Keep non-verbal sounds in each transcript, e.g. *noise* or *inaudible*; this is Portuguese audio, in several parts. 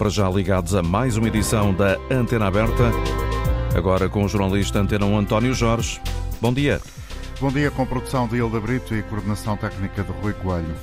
para já ligados a mais uma edição da Antena Aberta. Agora com o jornalista Antena 1 António Jorge. Bom dia. Bom dia com produção de Hilda Brito e coordenação técnica de Rui Coelho.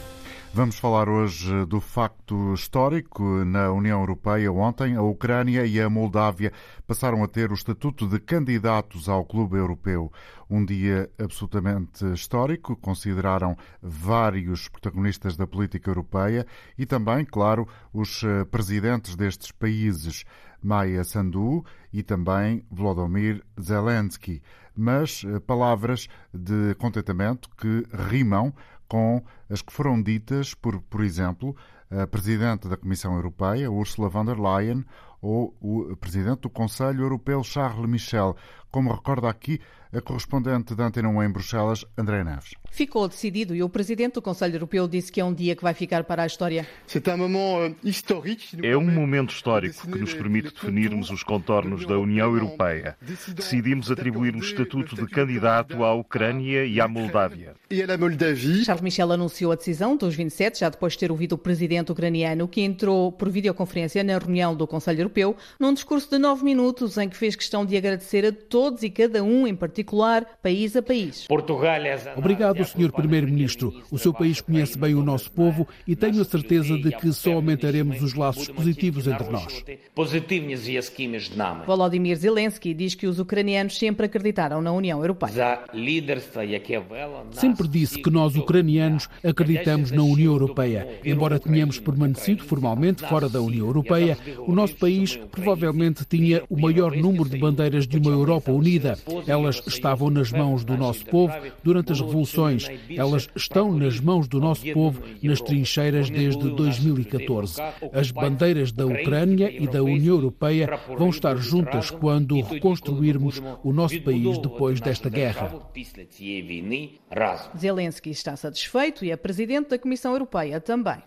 Vamos falar hoje do facto histórico na União Europeia. Ontem, a Ucrânia e a Moldávia passaram a ter o estatuto de candidatos ao Clube Europeu. Um dia absolutamente histórico, consideraram vários protagonistas da política europeia e também, claro, os eh, presidentes destes países. Maia Sandu e também Volodymyr Zelensky, mas eh, palavras de contentamento que rimam com as que foram ditas por, por exemplo, a Presidente da Comissão Europeia, Ursula von der Leyen, ou o Presidente do Conselho Europeu, Charles Michel, como recorda aqui a correspondente da Antena 1 em Bruxelas, André Neves. Ficou decidido e o Presidente do Conselho Europeu disse que é um dia que vai ficar para a história. Euh, é um momento histórico que nos permite definirmos os contornos da União Europeia. Decidimos atribuir o estatuto de candidato à Ucrânia e à Moldávia. Charles Michel anunciou a decisão dos 27, já depois de ter ouvido o Presidente ucraniano, que entrou por videoconferência na reunião do Conselho Europeu, num discurso de nove minutos em que fez questão de agradecer a todos e cada um, em particular, país a país. Obrigado, Sr. Primeiro-Ministro. O seu país conhece bem o nosso povo e tenho a certeza de que só aumentaremos os laços positivos entre nós. Volodymyr Zelensky diz que os ucranianos sempre acreditaram na União Europeia. Sempre disse que nós, ucranianos, acreditamos na União Europeia. Embora tenhamos permanecido formalmente fora da União Europeia, o nosso país provavelmente tinha o maior número de bandeiras de uma Europa unida. Elas estavam nas mãos do nosso povo durante as revoluções. Elas estão nas mãos do nosso povo nas trincheiras desde 2014. As bandeiras da Ucrânia e da União Europeia vão estar juntas quando reconstruirmos o nosso país depois desta guerra. Zelensky está satisfeito e a Presidente da Comissão Europeia também.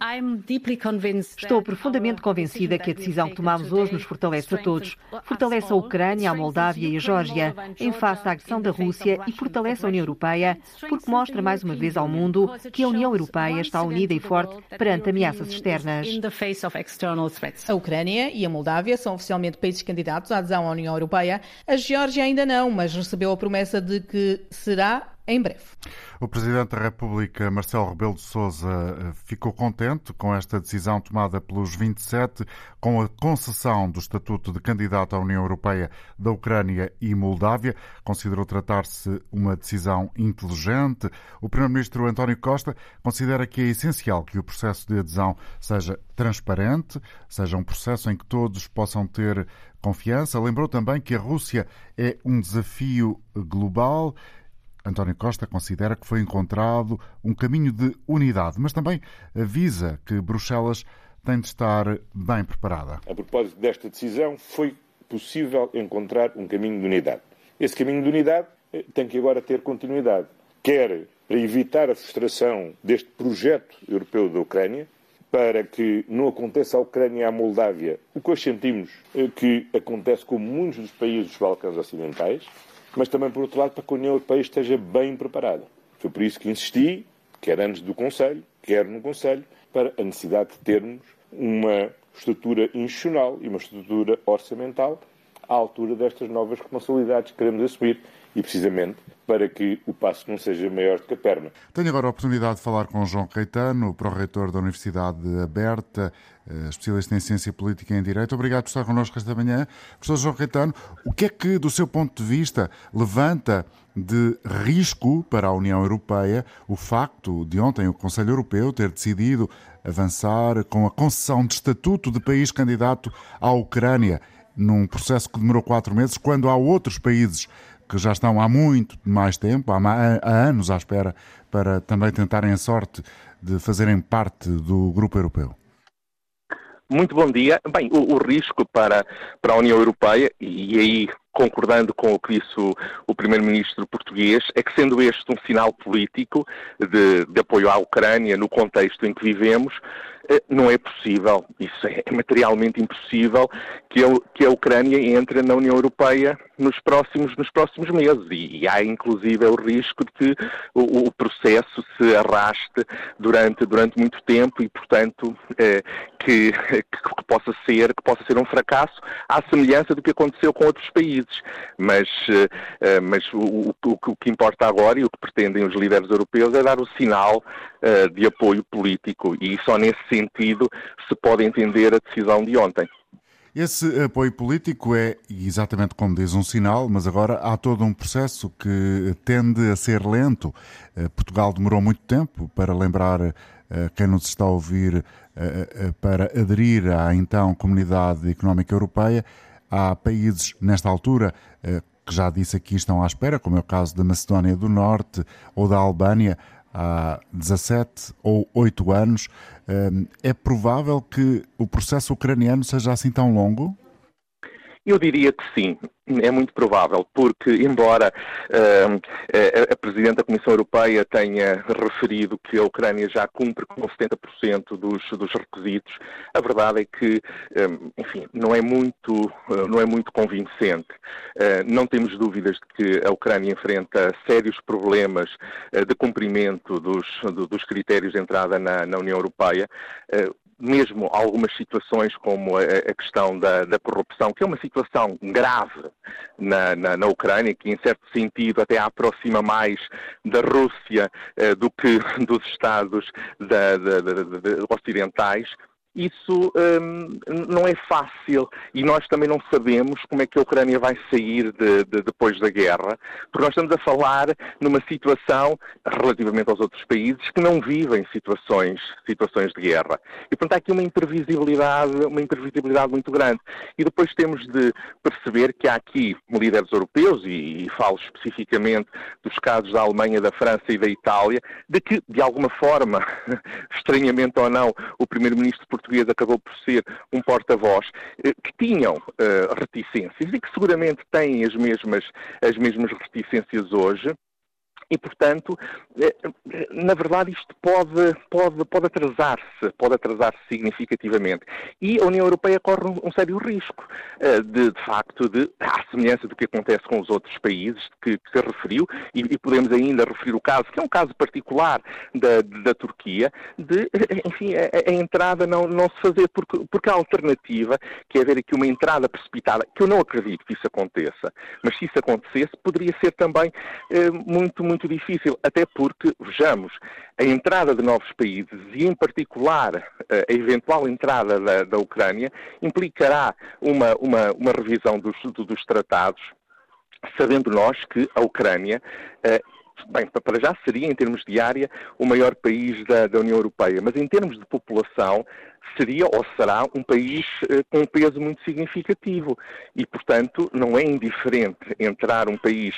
Estou profundamente convencida que a decisão que tomamos hoje nos fortalece a todos. Fortalece a Ucrânia, a Moldávia e a Geórgia em face à agressão da Rússia e fortalece a União Europeia, porque mostra mais uma vez ao mundo que a União Europeia está unida e forte perante ameaças externas. A Ucrânia e a Moldávia são oficialmente países candidatos à adesão à União Europeia. A Geórgia ainda não, mas recebeu a promessa de que será em breve. O Presidente da República, Marcelo Rebelo de Sousa, eh, ficou contente com esta decisão tomada pelos 27, com a concessão do estatuto de candidato à União Europeia da Ucrânia e Moldávia. Considerou tratar-se uma decisão inteligente. O Primeiro-Ministro António Costa considera que é essencial que o processo de adesão seja transparente, seja um processo em que todos possam ter confiança. Lembrou também que a Rússia é um desafio global António Costa considera que foi encontrado um caminho de unidade, mas também avisa que Bruxelas tem de estar bem preparada. A propósito desta decisão, foi possível encontrar um caminho de unidade. Esse caminho de unidade eh, tem que agora ter continuidade, quer para evitar a frustração deste projeto europeu da Ucrânia, para que não aconteça à Ucrânia e à Moldávia o que hoje sentimos eh, que acontece com muitos dos países dos Balcãs Ocidentais, mas também, por outro lado, para que a União Europeia esteja bem preparada. Foi por isso que insisti, quer antes do Conselho, quer no Conselho, para a necessidade de termos uma estrutura institucional e uma estrutura orçamental à altura destas novas responsabilidades que queremos assumir e, precisamente, para que o passo não seja maior do que a perna. Tenho agora a oportunidade de falar com João Caetano, pró-reitor da Universidade Aberta, eh, especialista em Ciência Política e em Direito. Obrigado por estar connosco esta manhã. Professor João Caetano, o que é que, do seu ponto de vista, levanta de risco para a União Europeia o facto de ontem o Conselho Europeu ter decidido avançar com a concessão de estatuto de país candidato à Ucrânia? num processo que demorou quatro meses, quando há outros países que já estão há muito mais tempo, há, há anos à espera, para também tentarem a sorte de fazerem parte do grupo europeu? Muito bom dia. Bem, o, o, risco para, para a União Europeia, e, aí concordando com o que disse o, Primeiro-Ministro português, é que sendo este um sinal político de, de apoio à Ucrânia no contexto em que vivemos, eh, não é possível, isso é materialmente impossível, que a, Ucrânia entre na União Europeia nos próximos, nos próximos meses e, e há inclusive o risco de que o, o, processo se arraste durante, durante muito tempo e, portanto, eh, que, que, que, possa ser, que possa ser um fracasso à semelhança do que aconteceu com outros países. Mas, eh, mas o, o, o, que importa agora e o que pretendem os líderes europeus é dar o sinal eh, de apoio político e só nesse sentido se pode entender a decisão de ontem. Esse apoio político é exatamente como diz um sinal, mas agora há todo um processo que tende a ser lento. Eh, Portugal demorou muito tempo para lembrar eh, quem nos está a ouvir eh, para aderir à então Comunidade Económica Europeia. Há países nesta altura que já disse aqui estão à espera, como é o caso da Macedónia do Norte ou da Albânia há 17 ou 8 anos. Hum, é provável que o processo ucraniano seja assim tão longo? Eu diria que sim, é muito provável, porque embora uh, a Presidente da Comissão Europeia tenha referido que a Ucrânia já cumpre com 70% dos, dos requisitos, a verdade é que, um, enfim, não é muito, uh, não é muito convincente. Uh, não temos dúvidas de que a Ucrânia enfrenta sérios problemas de cumprimento dos, dos critérios de entrada na, na União Europeia mesmo algumas situações como a, a questão da, da, corrupção, que é uma situação grave na, na, na, Ucrânia, que em certo sentido até aproxima mais da Rússia eh, do que dos Estados da, ocidentais, isso hum, não é fácil e nós também não sabemos como é que a Ucrânia vai sair de, de, depois da guerra, porque nós estamos a falar numa situação, relativamente aos outros países, que não vivem situações, situações de guerra. E, portanto, há aqui uma imprevisibilidade, uma imprevisibilidade muito grande. E depois temos de perceber que há aqui líderes europeus, e, e falo especificamente dos casos da Alemanha, da França e da Itália, de que, de alguma forma, *laughs* estranhamente ou não, o primeiro-ministro português acabou por ser um porta-voz, eh, que tinham uh, reticências e que seguramente têm as mesmas, as mesmas reticências hoje, e, portanto, eh, na verdade, isto pode, pode, pode atrasar-se, pode atrasar-se significativamente. E a União Europeia corre um, sério risco, eh, de, de, facto, de, à semelhança do que acontece com os outros países que, que referiu, e, e, podemos ainda referir o caso, que é um caso particular da, da Turquia, de, enfim, a, a, entrada não, não se fazer, porque, porque a alternativa, que é haver aqui uma entrada precipitada, que eu não acredito que isso aconteça, mas se isso acontecesse, poderia ser também eh, muito, muito muito difícil, até porque, vejamos, a entrada de novos países e, em particular, a eventual entrada da, da Ucrânia implicará uma, uma, uma revisão dos, dos tratados, sabendo nós que a Ucrânia eh, bem, para já seria, em termos de área, o maior país da, da, União Europeia, mas em termos de população, seria ou será um país eh, com um peso muito significativo. E, portanto, não é indiferente entrar um país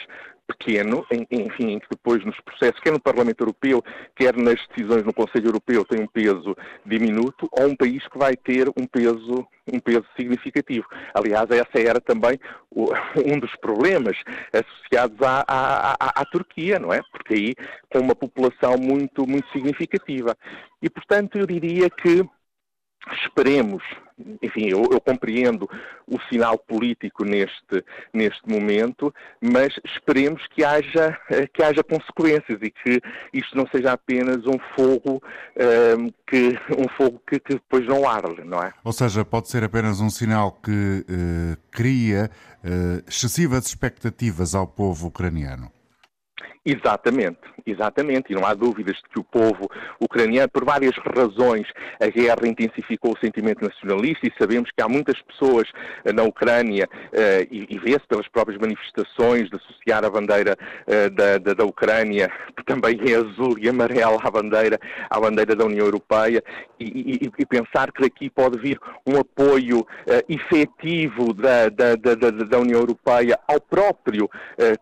pequeno, enfim, que depois nos processos, quer no Parlamento Europeu, quer nas decisões no Conselho Europeu, tem um peso diminuto, ou um país que vai ter um peso, um peso significativo. Aliás, essa era também *laughs* um dos problemas associados à, à, à, à Turquia, não é? Porque aí, com uma população muito, muito significativa. E, portanto, eu diria que esperemos, enfim, eu, eu, compreendo o sinal político neste, neste momento, mas esperemos que haja, que haja consequências e que isto não seja apenas um fogo, um, que, um fogo que, que, depois não arde, não é? Ou seja, pode ser apenas um sinal que uh, cria uh, excessivas expectativas ao povo ucraniano. Exatamente, exatamente, e não há dúvidas de que o povo ucraniano, por várias razões, a guerra intensificou o sentimento nacionalista e sabemos que há muitas pessoas eh, na Ucrânia, uh, e, vê-se pelas próprias manifestações de associar a bandeira uh, da, da, da, Ucrânia, que *laughs* também é azul e amarela à bandeira, à bandeira da União Europeia, e, e, e pensar que daqui pode vir um apoio efetivo da, da, da, da, União Europeia ao próprio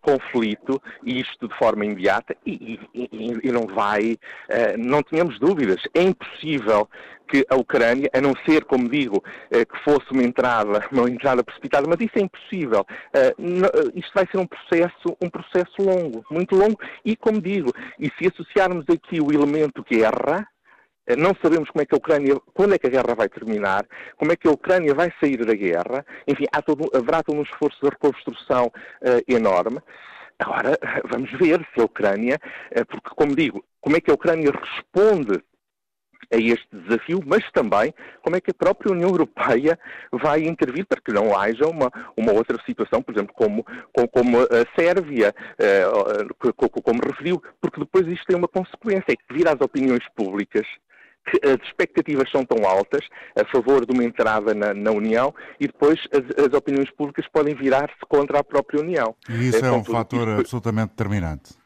conflito, e isto de forma forma imediata e, e, e não vai, uh, não tínhamos dúvidas. É impossível que a Ucrânia, a não ser, como digo, uh, que fosse uma entrada, *laughs* uma entrada precipitada, mas isso é impossível. Uh, isto vai ser um processo, um processo longo, muito longo, e como digo, e se associarmos aqui o elemento guerra, Eh, não sabemos como é que a Ucrânia, quando é que a guerra vai terminar, como é que a Ucrânia vai sair da guerra. Enfim, todo, haverá todo um esforço de reconstrução uh, enorme. Agora, vamos ver se a Ucrânia, uh, porque, como digo, como é que a Ucrânia responde a este desafio, mas também como é que a própria União Europeia vai intervir para que não haja uma, uma outra situação, por exemplo, como, como, a Sérvia, como referiu, porque depois isto tem uma consequência, é que devido às opiniões públicas, que as expectativas são tão altas a favor de uma entrada na, na União e depois as, as, opiniões públicas podem virar-se contra a própria União. E isso é, é um fator isto... absolutamente determinante.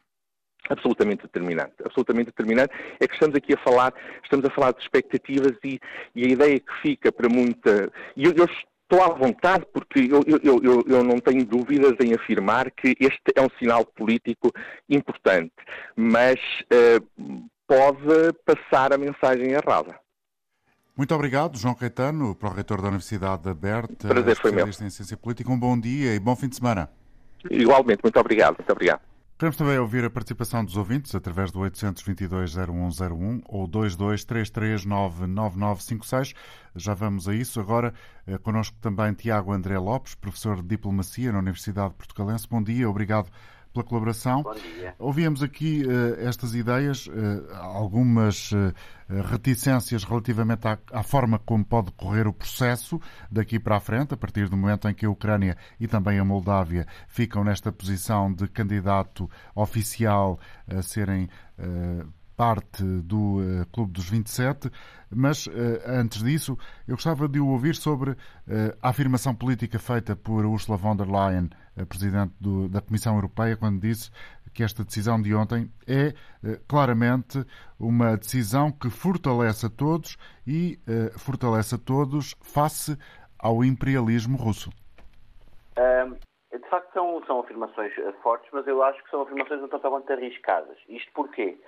Absolutamente determinante, absolutamente determinante. É que estamos aqui a falar, estamos a falar de expectativas e, e a ideia que fica para muita. E eu, eu estou à vontade porque eu, eu, eu, eu, não tenho dúvidas em afirmar que este é um sinal político importante, mas uh, pode passar a mensagem errada. Muito obrigado, João Caetano, pró-reitor da Universidade Aberta, Prazer foi meu. em Ciência Política. Um bom dia e bom fim de semana. Igualmente, muito obrigado. Muito obrigado. Queremos também ouvir a participação dos ouvintes através do 822-0101 ou 2233999956. Já vamos a isso. Agora, eh, connosco também Tiago André Lopes, professor de Diplomacia na Universidade Portugalense. Bom dia, obrigado pela colaboração. Bom dia. Ouvíamos aqui uh, estas ideias, uh, algumas uh, reticências relativamente à, à, forma como pode correr o processo daqui para a frente, a partir do momento em que a Ucrânia e também a Moldávia ficam nesta posição de candidato oficial a serem parte do uh, Clube dos 27, mas uh, antes disso eu gostava de o ouvir sobre uh, a afirmação política feita por Ursula von der Leyen, Presidente do, da Comissão Europeia, quando disse que esta decisão de ontem é claramente uma decisão que fortalece a todos e fortalece a todos face ao imperialismo russo. Um, de facto são, são afirmações fortes, mas eu acho que são afirmações um tanto quanto arriscadas. Isto porquê?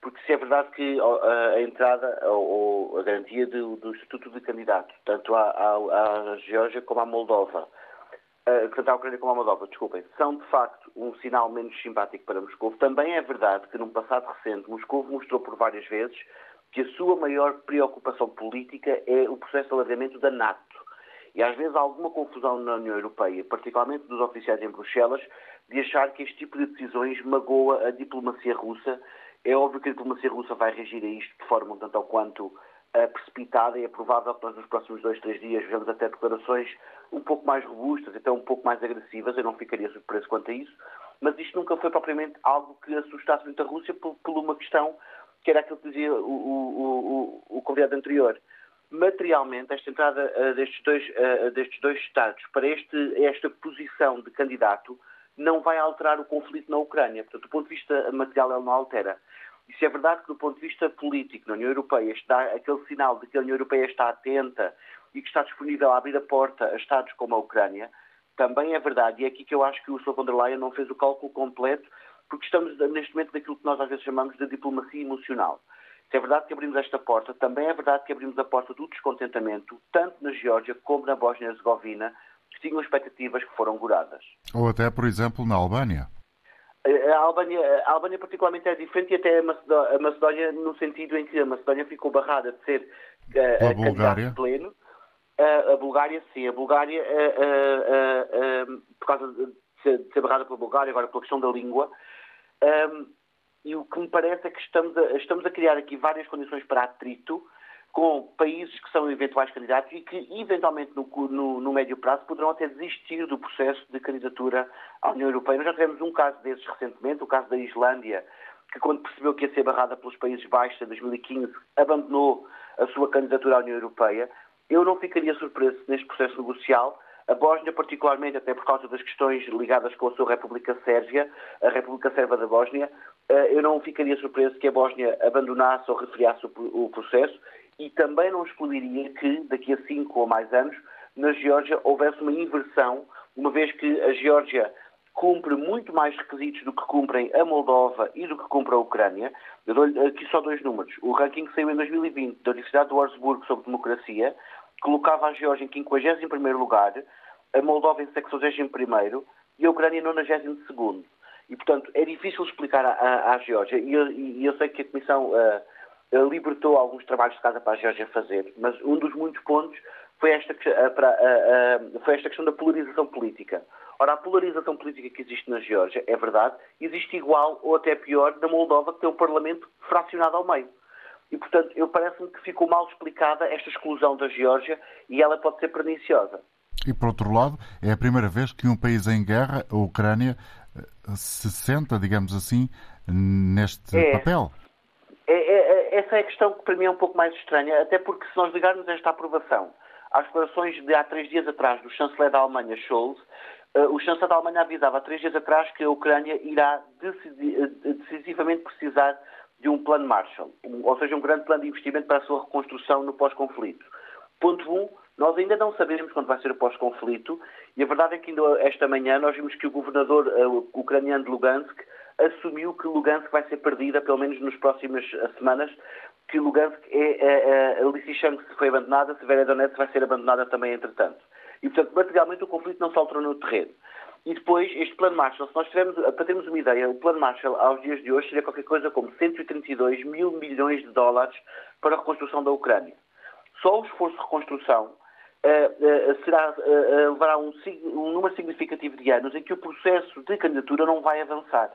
porque se é verdade que a entrada ou a garantia do, do estatuto de candidato, tanto à, à, à Geórgia como à Moldova, tanto à Ucrânia como à Moldova, desculpem, são de facto um sinal menos simpático para Moscou. Também é verdade que num passado recente Moscou mostrou por várias vezes que a sua maior preocupação política é o processo de alargamento da NATO. E às vezes há alguma confusão na União Europeia, particularmente dos oficiais em Bruxelas, de achar que este tipo de decisões magoa a diplomacia russa é óbvio que a diplomacia russa vai reagir a isto de forma um tanto ao quanto uh, precipitada e é provável que nós nos próximos dois, três dias vejamos até declarações um pouco mais robustas, até um pouco mais agressivas. Eu não ficaria surpreso quanto a isso. Mas isto nunca foi propriamente algo que assustasse muito a Rússia por, por uma questão que era aquilo que dizia o, o, o, o convidado anterior. Materialmente, esta entrada uh, destes, dois, uh, destes dois Estados para este, esta posição de candidato não vai alterar o conflito na Ucrânia. Portanto, do ponto de vista material, ele não altera. E se é verdade que, do ponto de vista político, na União Europeia, está aquele sinal de que a União Europeia está atenta e que está disponível a abrir a porta a Estados como a Ucrânia, também é verdade. E é aqui que eu acho que o Ursula von der Leyen não fez o cálculo completo, porque estamos neste momento naquilo que nós às vezes chamamos de diplomacia emocional. Se é verdade que abrimos esta porta, também é verdade que abrimos a porta do descontentamento, tanto na Geórgia como na Bósnia-Herzegovina, que tinham expectativas que foram goradas. Ou até, por exemplo, na Albânia. A Albânia, a Albânia particularmente é diferente e até a Macedónia, a Macedónia, no sentido em que a Macedónia ficou barrada de ser uh, a Bulgária pleno. Uh, a Bulgária, sim. A Bulgária, uh, por causa de ser, de ser, barrada pela Bulgária, agora pela questão da língua. Um, e o que me parece é que estamos a, estamos a criar aqui várias condições para atrito com países que são eventuais candidatos e que, eventualmente, no, no, no, médio prazo, poderão até desistir do processo de candidatura à União Europeia. Nós já tivemos um caso desses recentemente, o caso da Islândia, que, quando percebeu que ia ser barrada pelos Países Baixos em 2015, abandonou a sua candidatura à União Europeia. Eu não ficaria surpreso neste processo negocial. A Bósnia, particularmente, até por causa das questões ligadas com a sua República Sérvia, a República Sérvia da Bósnia, eh, eu não ficaria surpreso que a Bósnia abandonasse ou refriasse o processo e também não excluiria que, daqui a cinco ou mais anos, na Geórgia houvesse uma inversão, uma vez que a Geórgia cumpre muito mais requisitos do que cumprem a Moldova e do que cumpre a Ucrânia. Eu dou-lhe aqui só dois números. O ranking que saiu em 2020 da Universidade de Wurzburgo sobre democracia colocava a Geórgia em 51º lugar, a Moldova em 61º e a Ucrânia em 92º. E, portanto, é difícil explicar à, à, à Geórgia. E eu, e eu, sei que a Comissão... Uh, libertou alguns trabalhos de casa para a Geórgia fazer, mas um dos muitos pontos foi esta, foi esta questão da polarização política. Ora, a polarização política que existe na Geórgia, é verdade, existe igual ou até pior na Moldova, que tem um parlamento fracionado ao meio. E, portanto, eu parece-me que ficou mal explicada esta exclusão da Geórgia e ela pode ser perniciosa. E, por outro lado, é a primeira vez que um país em guerra, a Ucrânia, eh, se senta, digamos assim, neste é. papel. É, é, é, essa é a questão que para mim é um pouco mais estranha, até porque se nós ligarmos esta aprovação às declarações de há três dias atrás do chanceler da Alemanha, Scholz, uh, o chanceler da Alemanha avisava há três dias atrás que a Ucrânia irá decisivamente precisar de um plano Marshall, ou seja, um grande plano de investimento para a sua reconstrução no pós-conflito. Ponto 1, um, nós ainda não sabemos quando vai ser o pós-conflito e a verdade é que ainda esta manhã nós vimos que o governador uh, ucraniano de Lugansk assumiu que Lugansk vai ser perdida, pelo menos nas próximas eh, semanas, que Lugansk é, é, é a Lysychansk foi abandonada, Severodonetsk vai ser abandonada também entretanto. E, portanto, materialmente o conflito não se alterou no terreno. E depois, este plano Marshall, se nós tivermos, para termos uma ideia, o plano Marshall, aos dias de hoje, seria qualquer coisa como 132 mil milhões de dólares para a reconstrução da Ucrânia. Só o esforço de reconstrução uh, uh, será, uh, levará um, um número significativo de anos em que o processo de candidatura não vai avançar.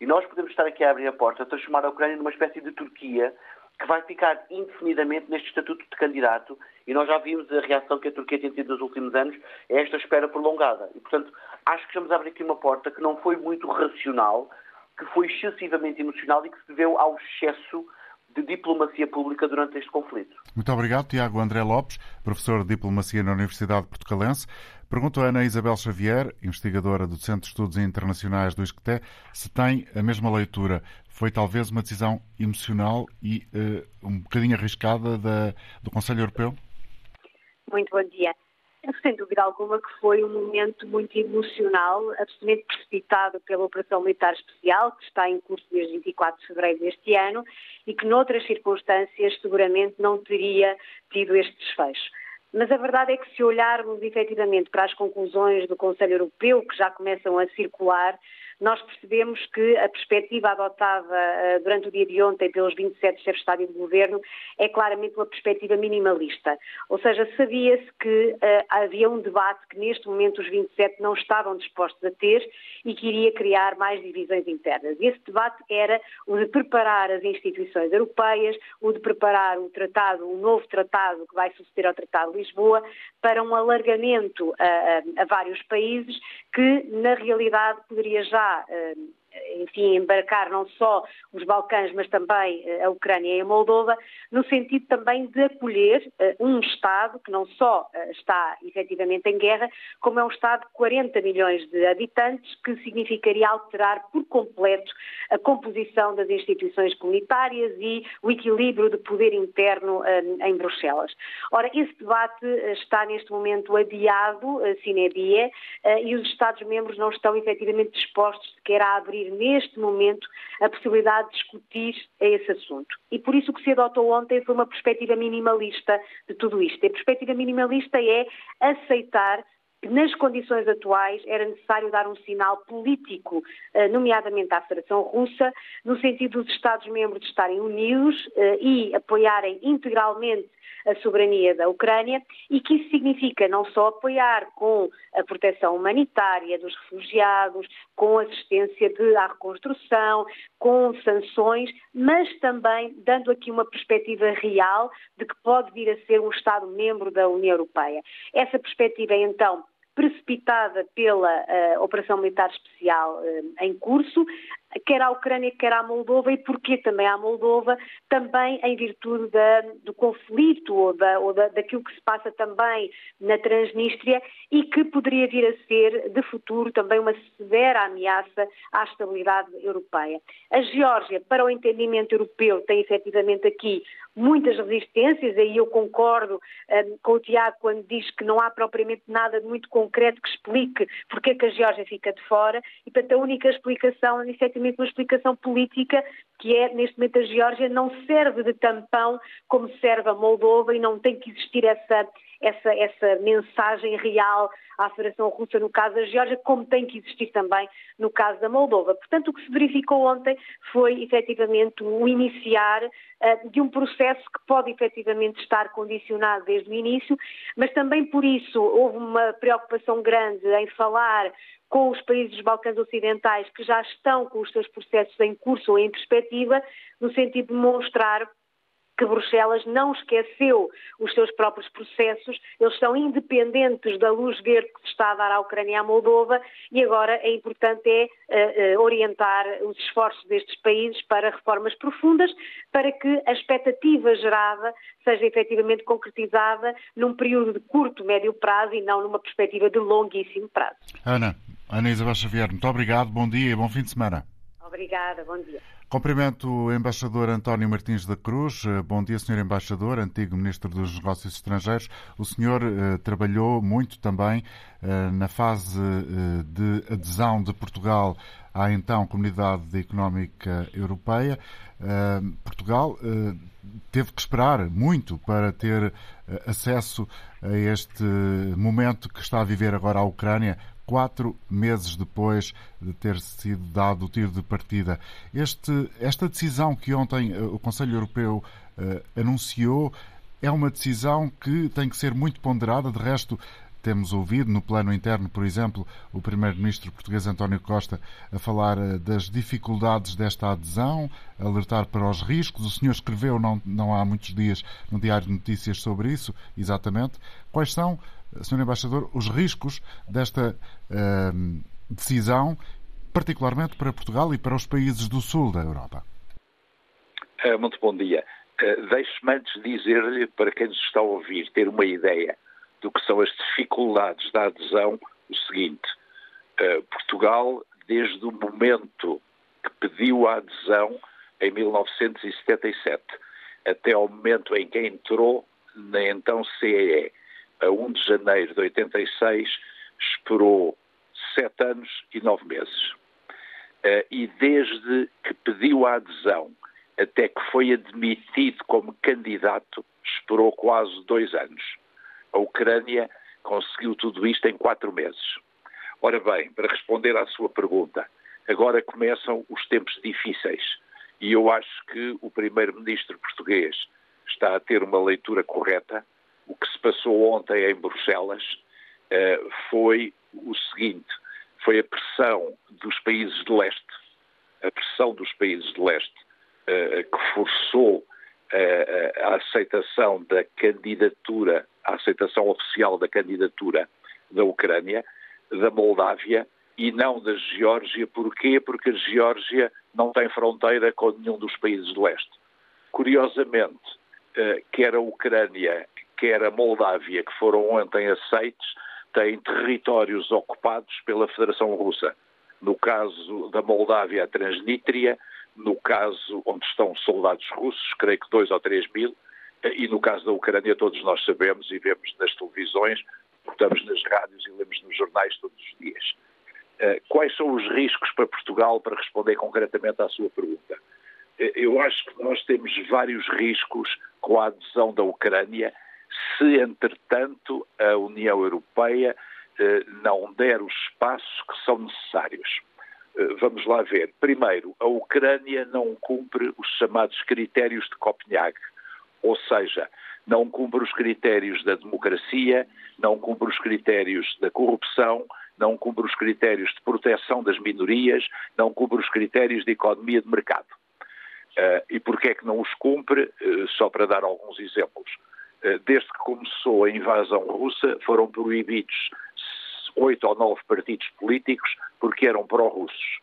E nós podemos estar aqui a abrir a porta, a transformar a Ucrânia numa espécie de Turquia que vai ficar indefinidamente neste estatuto de candidato e nós já vimos a reação que a Turquia tem tido nos últimos anos a esta espera prolongada. E, portanto, acho que estamos a abrir aqui uma porta que não foi muito racional, que foi excessivamente emocional e que se deveu ao excesso de diplomacia pública durante este conflito. Muito obrigado, Tiago André Lopes, professor de Diplomacia na Universidade Portucalense. Pergunto a Ana Isabel Xavier, investigadora do Centro de Estudos Internacionais do ISCTE, se tem a mesma leitura. Foi talvez uma decisão emocional e uh, um bocadinho arriscada da, do Conselho Europeu? Muito bom dia sem dúvida alguma que foi um momento muito emocional, absolutamente precipitado pela Operação Militar Especial, que está em curso desde 24 de fevereiro deste ano e que noutras circunstâncias seguramente não teria tido este desfecho. Mas a verdade é que se olharmos efetivamente para as conclusões do Conselho Europeu, que já começam a circular, nós percebemos que a perspectiva adotada uh, durante o dia de ontem pelos 27 chefes de Estado e de Governo é claramente uma perspectiva minimalista. Ou seja, sabia-se que uh, havia um debate que neste momento os 27 não estavam dispostos a ter e que iria criar mais divisões internas. E esse debate era o de preparar as instituições europeias, o de preparar o tratado, o novo tratado que vai suceder ao Tratado de Lisboa, para um alargamento a, a, a vários países que, na realidade, poderia já eh, enfim, embarcar não só os Balcãs, mas também eh, a Ucrânia e a Moldova, no sentido também de acolher uh, um Estado que não só uh, está efetivamente em guerra, como é um Estado de 40 milhões de habitantes, que significaria alterar por completo a composição das instituições comunitárias e o equilíbrio de poder interno em Bruxelas. Ora, esse debate está neste momento adiado, sine die, e os Estados-membros não estão efetivamente dispostos sequer a abrir abrir neste momento a possibilidade de discutir esse assunto. E por isso o que se adotou ontem foi uma perspectiva minimalista de tudo isto. A perspectiva minimalista é aceitar que nas condições atuais era necessário dar um sinal político, eh, nomeadamente à Federação Russa, no sentido dos Estados-membros estarem unidos eh, e apoiarem integralmente a soberania da Ucrânia e que isso significa não só apoiar com a proteção humanitária dos refugiados, com assistência de, à reconstrução, com sanções, mas também dando aqui uma perspectiva real de que pode vir a ser um Estado-membro da União Europeia. Essa perspectiva é então precipitada pela uh, Operação Militar Especial uh, em curso, quer à Ucrânia, quer à Moldova, e porquê também à Moldova, também em virtude da, do conflito ou, da, ou da, daquilo que se passa também na Transnistria e que poderia vir a ser, de futuro, também uma severa ameaça à estabilidade europeia. A Geórgia, para o entendimento europeu, tem efetivamente aqui muitas resistências, aí eu concordo um, com o Tiago quando diz que não há propriamente nada muito concreto que explique porque é que a Geórgia fica de fora, e portanto a única explicação, efetivamente, uma explicação política que é, neste momento, a Geórgia não serve de tampão como serve a Moldova e não tem que existir essa, essa, essa mensagem real à Federação Russa no caso da Geórgia, como tem que existir também no caso da Moldova. Portanto, o que se verificou ontem foi efetivamente o iniciar uh, de um processo que pode efetivamente estar condicionado desde o início, mas também por isso houve uma preocupação grande em falar com os países dos Balcãs Ocidentais que já estão com os seus processos em curso ou em perspectiva, no sentido de mostrar que Bruxelas não esqueceu os seus próprios processos, eles são independentes da luz verde que se está a dar à Ucrânia e à Moldova e agora é importante é, uh, orientar os esforços destes países para reformas profundas para que a expectativa gerada seja efetivamente concretizada num período de curto, médio prazo e não numa perspectiva de longuíssimo prazo. Ana, Ana Isabel Xavier, muito obrigado, bom dia e bom fim de semana. Obrigada, bom dia. Cumprimento o embaixador António Martins da Cruz. Eh, bom dia, senhor embaixador, antigo ministro dos Negócios Estrangeiros. O senhor eh, trabalhou muito também eh, na fase eh, de adesão de Portugal à então Comunidade Económica Europeia. Eh, Portugal eh, teve que esperar muito para ter acesso a este momento que está a viver agora a Ucrânia, quatro meses depois de ter sido dado o tiro de partida. Este, esta decisão que ontem eh, o Conselho Europeu uh, anunciou é uma decisão que tem que ser muito ponderada. De resto, temos ouvido no plano interno, por exemplo, o primeiro-ministro português António Costa a falar eh, das dificuldades desta adesão, alertar para os riscos. O senhor escreveu não, não há muitos dias no Diário de Notícias sobre isso, exatamente. Quais são Sr. Embaixador, os riscos desta uh, decisão, particularmente para Portugal e para os países do sul da Europa? Uh, muito bom dia. Uh, Deixe-me antes dizer-lhe, para quem nos está a ouvir, ter uma ideia do que são as dificuldades da adesão, o seguinte: uh, Portugal, desde o momento que pediu a adesão, em 1977, até ao momento em que entrou na então CEE, a 1 de janeiro de 86, esperou sete anos e nove meses. Uh, e desde que pediu a adesão até que foi admitido como candidato, esperou quase dois anos. A Ucrânia conseguiu tudo isto em quatro meses. Ora bem, para responder à sua pergunta, agora começam os tempos difíceis e eu acho que o primeiro-ministro português está a ter uma leitura correta o que se passou ontem em Bruxelas uh, foi o seguinte: foi a pressão dos países de leste, a pressão dos países de leste uh, que forçou uh, a aceitação da candidatura, a aceitação oficial da candidatura da Ucrânia, da Moldávia e não da Geórgia. Porquê? Porque a Geórgia não tem fronteira com nenhum dos países de leste. Curiosamente, quer a Ucrânia, quer a Moldávia, que foram ontem aceites, têm territórios ocupados pela Federação Russa. No caso da Moldávia, a Transnistria, no caso onde estão soldados russos, creio que dois ou três mil, e no caso da Ucrânia, todos nós sabemos e vemos nas televisões, estamos nas rádios e lemos nos jornais todos os dias. Eh, quais são os riscos para Portugal, para responder concretamente à sua pergunta? Eh, eu acho que nós temos vários riscos com a adesão da Ucrânia se, entretanto, a União Europeia eh, não der os passos que são necessários. Eh, vamos lá ver. Primeiro, a Ucrânia não cumpre os chamados critérios de Copenhague, ou seja, não cumpre os critérios da democracia, não cumpre os critérios da corrupção, não cumpre os critérios de proteção das minorias, não cumpre os critérios de economia de mercado. Uh, e porquê é que não os cumpre? Só para dar alguns exemplos. Eh, desde que começou a invasão russa, foram proibidos oito ou nove partidos políticos porque eram pró-russos.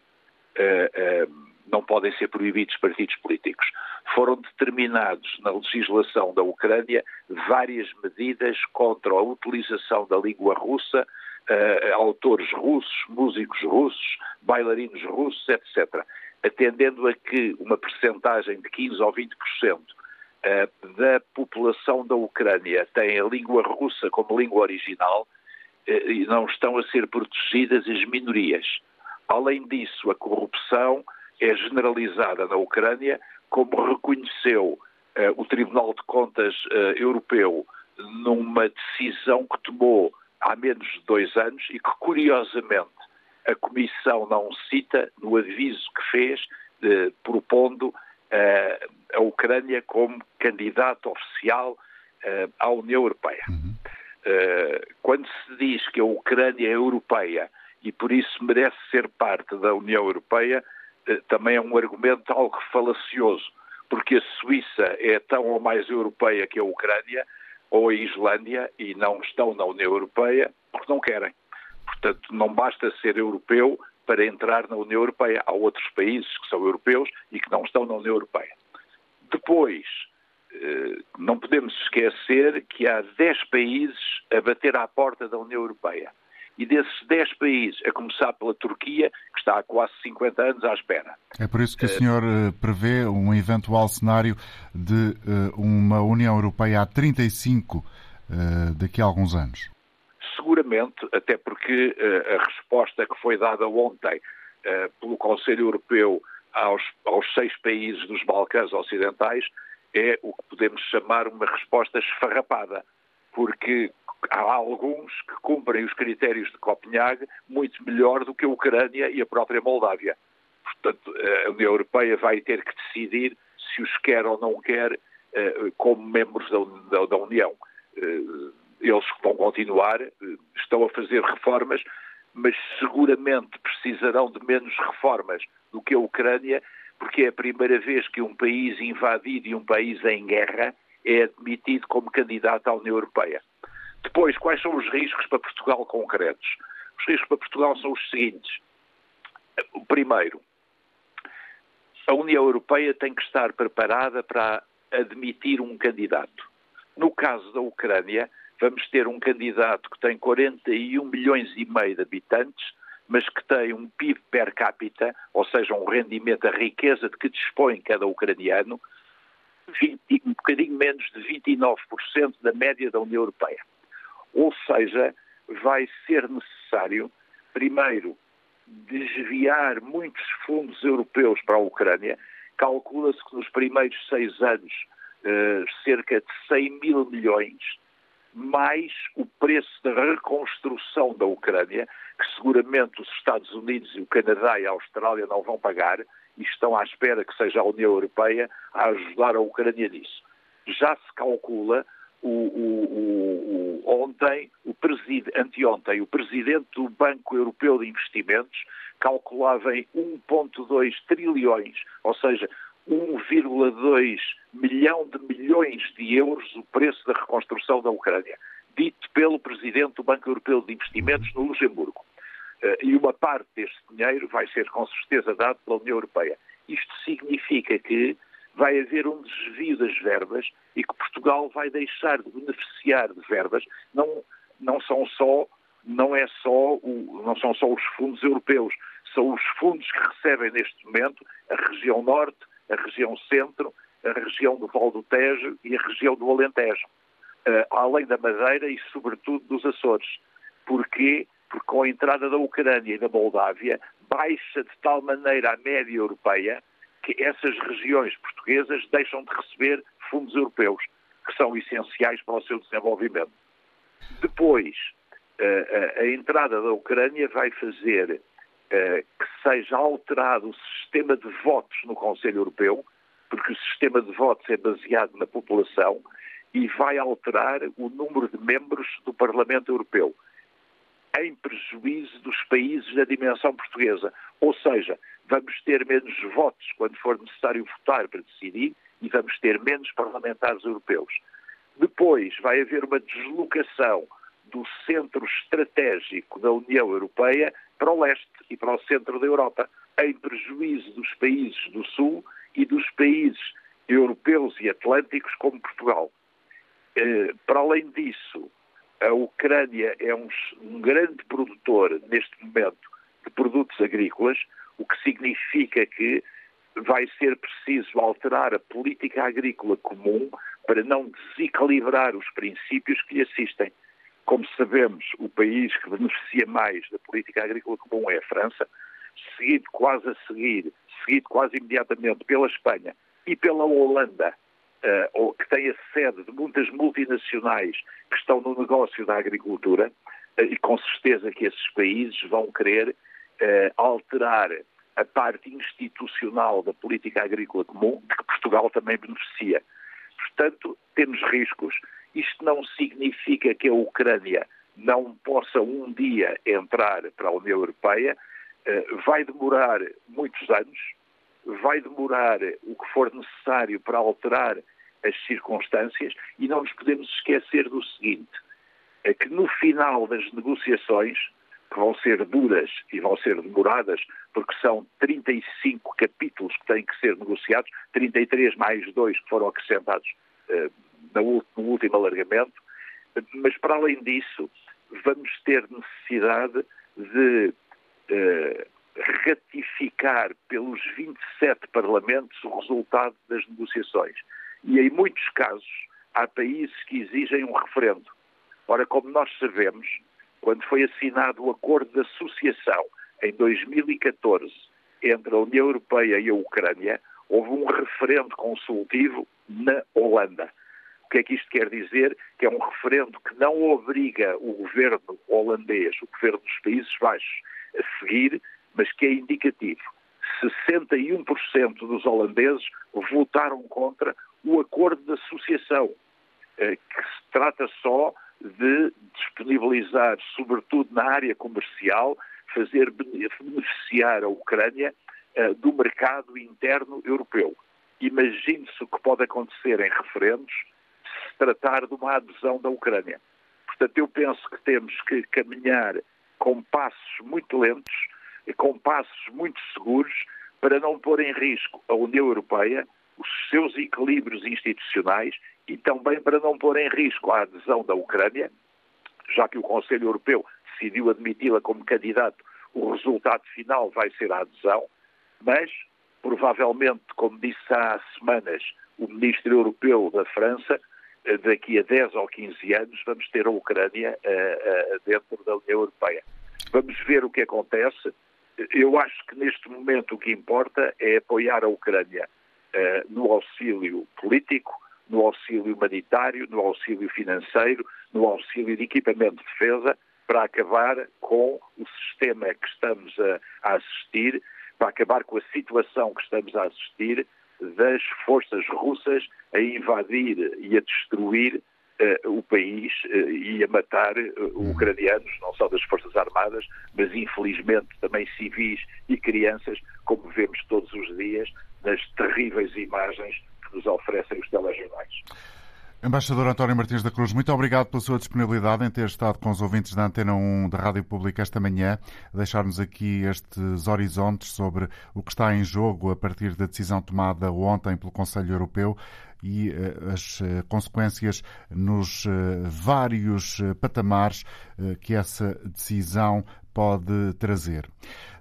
Eh, eh, não podem ser proibidos partidos políticos. Foram determinados na legislação da Ucrânia várias medidas contra a utilização da língua russa, autores russos, músicos russos, bailarinos russos, etc. Atendendo a que uma percentagem de 15 ou 20% eh, da população da Ucrânia tem a língua russa como língua original eh, e não estão a ser protegidas as minorias. Além disso, a corrupção é generalizada na Ucrânia, como reconheceu uh, o Tribunal de Contas Europeu numa decisão que tomou há menos de dois anos e que, curiosamente, a Comissão não cita no aviso que fez, propondo uh, a Ucrânia como candidato oficial uh, à União Europeia. Uhum. Uh, quando se diz que a Ucrânia é europeia e por isso merece ser parte da União Europeia, também é um argumento algo falacioso, porque a Suíça é tão ou mais europeia que a Ucrânia ou a Islândia e não estão na União Europeia porque não querem. Portanto, não basta ser europeu para entrar na União Europeia. Há outros países que são europeus e que não estão na União Europeia. Depois, eh, não podemos esquecer que há 10 países a bater à porta da União Europeia. E desses 10 países, a começar pela Turquia, que está há quase 50 anos à espera. É por isso que o senhor eh, prevê um eventual cenário de eh, uma União Europeia a 35 daqui a alguns anos seguramente, até porque uh, a resposta que foi dada ontem uh, pelo Conselho Europeu aos, aos seis países dos Balcãs Ocidentais é o que podemos chamar uma resposta esfarrapada, porque há alguns que cumprem os critérios de Copenhague muito melhor do que a Ucrânia e a própria Moldávia. Portanto, a União Europeia vai ter que decidir se os quer ou não quer como membros da União eles vão continuar, eh, estão a fazer reformas, mas seguramente precisarão de menos reformas do que a Ucrânia, porque é a primeira vez que um país invadido e um país em guerra é admitido como candidato à União Europeia. Depois, quais são os riscos para Portugal concretos? Os riscos para Portugal são os seguintes. O primeiro, a União Europeia tem que estar preparada para admitir um candidato. No caso da Ucrânia, vamos ter um candidato que tem 41 milhões e meio de habitantes, mas que tem um PIB per capita, ou seja, um rendimento, a riqueza de que dispõe cada ucraniano, 20, um bocadinho menos de 29% da média da União Europeia. Ou seja, vai ser necessário, primeiro, desviar muitos fundos europeus para a Ucrânia. Calcula-se que nos primeiros seis anos eh, cerca de 100 mil milhões mais o preço da reconstrução da Ucrânia, que seguramente os Estados Unidos e o Canadá e a Austrália não vão pagar e estão à espera que seja a União Europeia a ajudar a Ucrânia nisso. Já se calcula, o, o, o, ontem, o anteontem, o presidente do Banco Europeu de Investimentos calculava em 1,2 trilhões, ou seja, 1,2 milhão de milhões de euros o preço da reconstrução da Ucrânia, dito pelo Presidente do Banco Europeu de Investimentos no Luxemburgo. Eh, e uma parte deste dinheiro vai ser com certeza dado pela União Europeia. Isto significa que vai haver um desvio das verbas e que Portugal vai deixar de beneficiar de verbas. Não, não são só não é só o, não são só os fundos europeus, são os fundos que recebem neste momento a região norte, a região centro, a região do Val do Tejo e a região do Alentejo, uh, além da Madeira e, sobretudo, dos Açores. Porquê? Porque com a entrada da Ucrânia e da Moldávia, baixa de tal maneira a média europeia que essas regiões portuguesas deixam de receber fundos europeus, que são essenciais para o seu desenvolvimento. Depois, uh, a entrada da Ucrânia vai fazer eh, que seja alterado o sistema de votos no Conselho Europeu, porque o sistema de votos é baseado na população e vai alterar o número de membros do Parlamento Europeu, em prejuízo dos países da dimensão portuguesa. Ou seja, vamos ter menos votos quando for necessário votar para decidir e vamos ter menos parlamentares europeus. Depois vai haver uma deslocação do centro estratégico da União Europeia para o leste e para o centro da Europa, em prejuízo dos países do Sul e dos países europeus e atlânticos como Portugal. Eh, para além disso, a Ucrânia é um, um grande produtor, neste momento, de produtos agrícolas, o que significa que vai ser preciso alterar a política agrícola comum para não desequilibrar os princípios que lhe assistem. Como sabemos, o país que beneficia mais da política agrícola comum é a França, seguido quase a seguir, seguido quase imediatamente pela Espanha e pela Holanda, ou que tem a sede de muitas multinacionais que estão no negócio da agricultura, e com certeza que esses países vão querer alterar a parte institucional da política agrícola comum, de que Portugal também beneficia. Portanto, temos riscos. Isto não significa que a Ucrânia não possa um dia entrar para a União Europeia. Eh, vai demorar muitos anos, vai demorar o que for necessário para alterar as circunstâncias e não nos podemos esquecer do seguinte: é que no final das negociações, que vão ser duras e vão ser demoradas, porque são 35 capítulos que têm que ser negociados, 33 mais dois que foram acrescentados uh, no último alargamento, mas para além disso, vamos ter necessidade de uh, ratificar pelos 27 parlamentos o resultado das negociações. E em muitos casos, há países que exigem um referendo. Ora, como nós sabemos, quando foi assinado o acordo de associação em 2014 entre a União Europeia e a Ucrânia, houve um referendo consultivo na Holanda. O que é que isto quer dizer? Que é um referendo que não obriga o governo holandês, o governo dos Países Baixos, a seguir, mas que é indicativo. 61% dos holandeses votaram contra o acordo de associação, eh, que se trata só de disponibilizar, sobretudo na área comercial, fazer beneficiar a Ucrânia uh, do mercado interno europeu. Imagine-se o que pode acontecer em referendos tratar de uma adesão da Ucrânia. Portanto, eu penso que temos que caminhar com passos muito lentos com passos muito seguros para não pôr em risco a União Europeia, os seus equilíbrios institucionais e também para não pôr em risco a adesão da Ucrânia, já que o Conselho Europeu decidiu admiti-la como candidato, o resultado final vai ser a adesão, mas provavelmente, como disse há semanas o Ministro Europeu da França, daqui a 10 ou 15 anos vamos ter a Ucrânia uh, uh, dentro da União Europeia. Vamos ver o que acontece. Eu acho que neste momento o que importa é apoiar a Ucrânia no auxílio político, no auxílio humanitário, no auxílio financeiro, no auxílio de equipamento de defesa, para acabar com o sistema que estamos a assistir, para acabar com a situação que estamos a assistir das forças russas a invadir e a destruir uh, o país uh, e a matar uh, ucranianos, não só das Forças Armadas, mas infelizmente também civis e crianças, como vemos todos os dias nas terríveis imagens que nos oferecem os telejornais. Embaixador António Martins da Cruz, muito obrigado pela sua disponibilidade em ter estado com os ouvintes da Antena 1 da Rádio Pública esta manhã, deixar-nos aqui estes horizontes sobre o que está em jogo a partir da decisão tomada ontem pelo Conselho Europeu e uh, as uh, consequências nos uh, vários patamares que essa decisão pode trazer.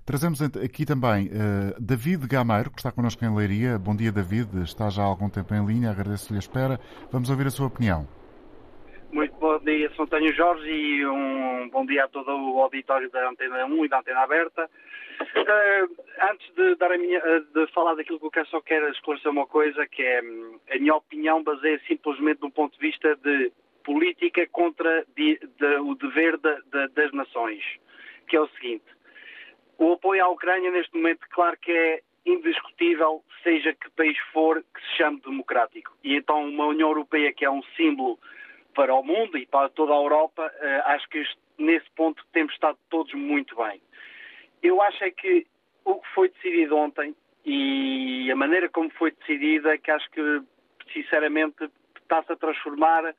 Trazemos aqui também uh, David Gameiro, que está connosco em Leiria. Bom dia, David. Está já há algum tempo em linha, agradeço-lhe a espera. Vamos ouvir a sua opinião. Muito bom dia, Sr. António Jorge, e um bom dia a todo o auditório da Antena 1 e da Antena Aberta. Uh, antes de, dar a minha, uh, de falar daquilo que eu quero, só quero esclarecer uma coisa, que é hum, a minha opinião baseia simplesmente um ponto de vista de política contra de, de, o dever de, das nações, que é o seguinte o apoio à Ucrânia, neste momento, claro que é indiscutível, seja que país for, que se chame democrático. E então uma União Europeia que é um símbolo para o mundo e para toda a Europa, eh, acho que nesse ponto temos estado todos muito bem. Eu acho é que o que foi decidido ontem e a maneira como foi decidida, que acho que, sinceramente, está-se a transformar